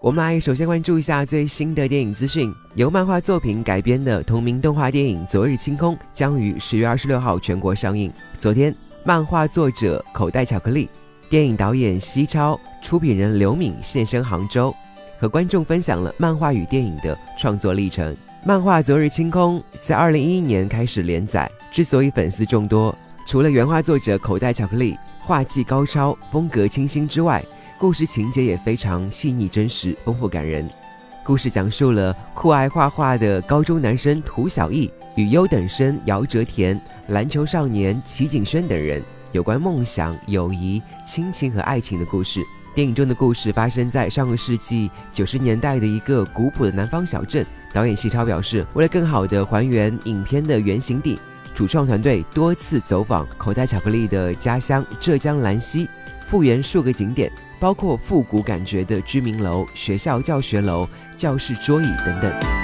我们来首先关注一下最新的电影资讯。由漫画作品改编的同名动画电影《昨日清空》将于十月二十六号全国上映。昨天，漫画作者口袋巧克力、电影导演西超、出品人刘敏现身杭州，和观众分享了漫画与电影的创作历程。漫画《昨日清空》在二零一一年开始连载，之所以粉丝众多，除了原画作者口袋巧克力画技高超、风格清新之外，故事情节也非常细腻、真实、丰富、感人。故事讲述了酷爱画画的高中男生涂小艺与优等生姚哲田、篮球少年齐景轩等人有关梦想、友谊、亲情和爱情的故事。电影中的故事发生在上个世纪九十年代的一个古朴的南方小镇。导演西超表示，为了更好地还原影片的原型地，主创团队多次走访口袋巧克力的家乡浙江兰溪，复原数个景点。包括复古感觉的居民楼、学校教学楼、教室桌椅等等。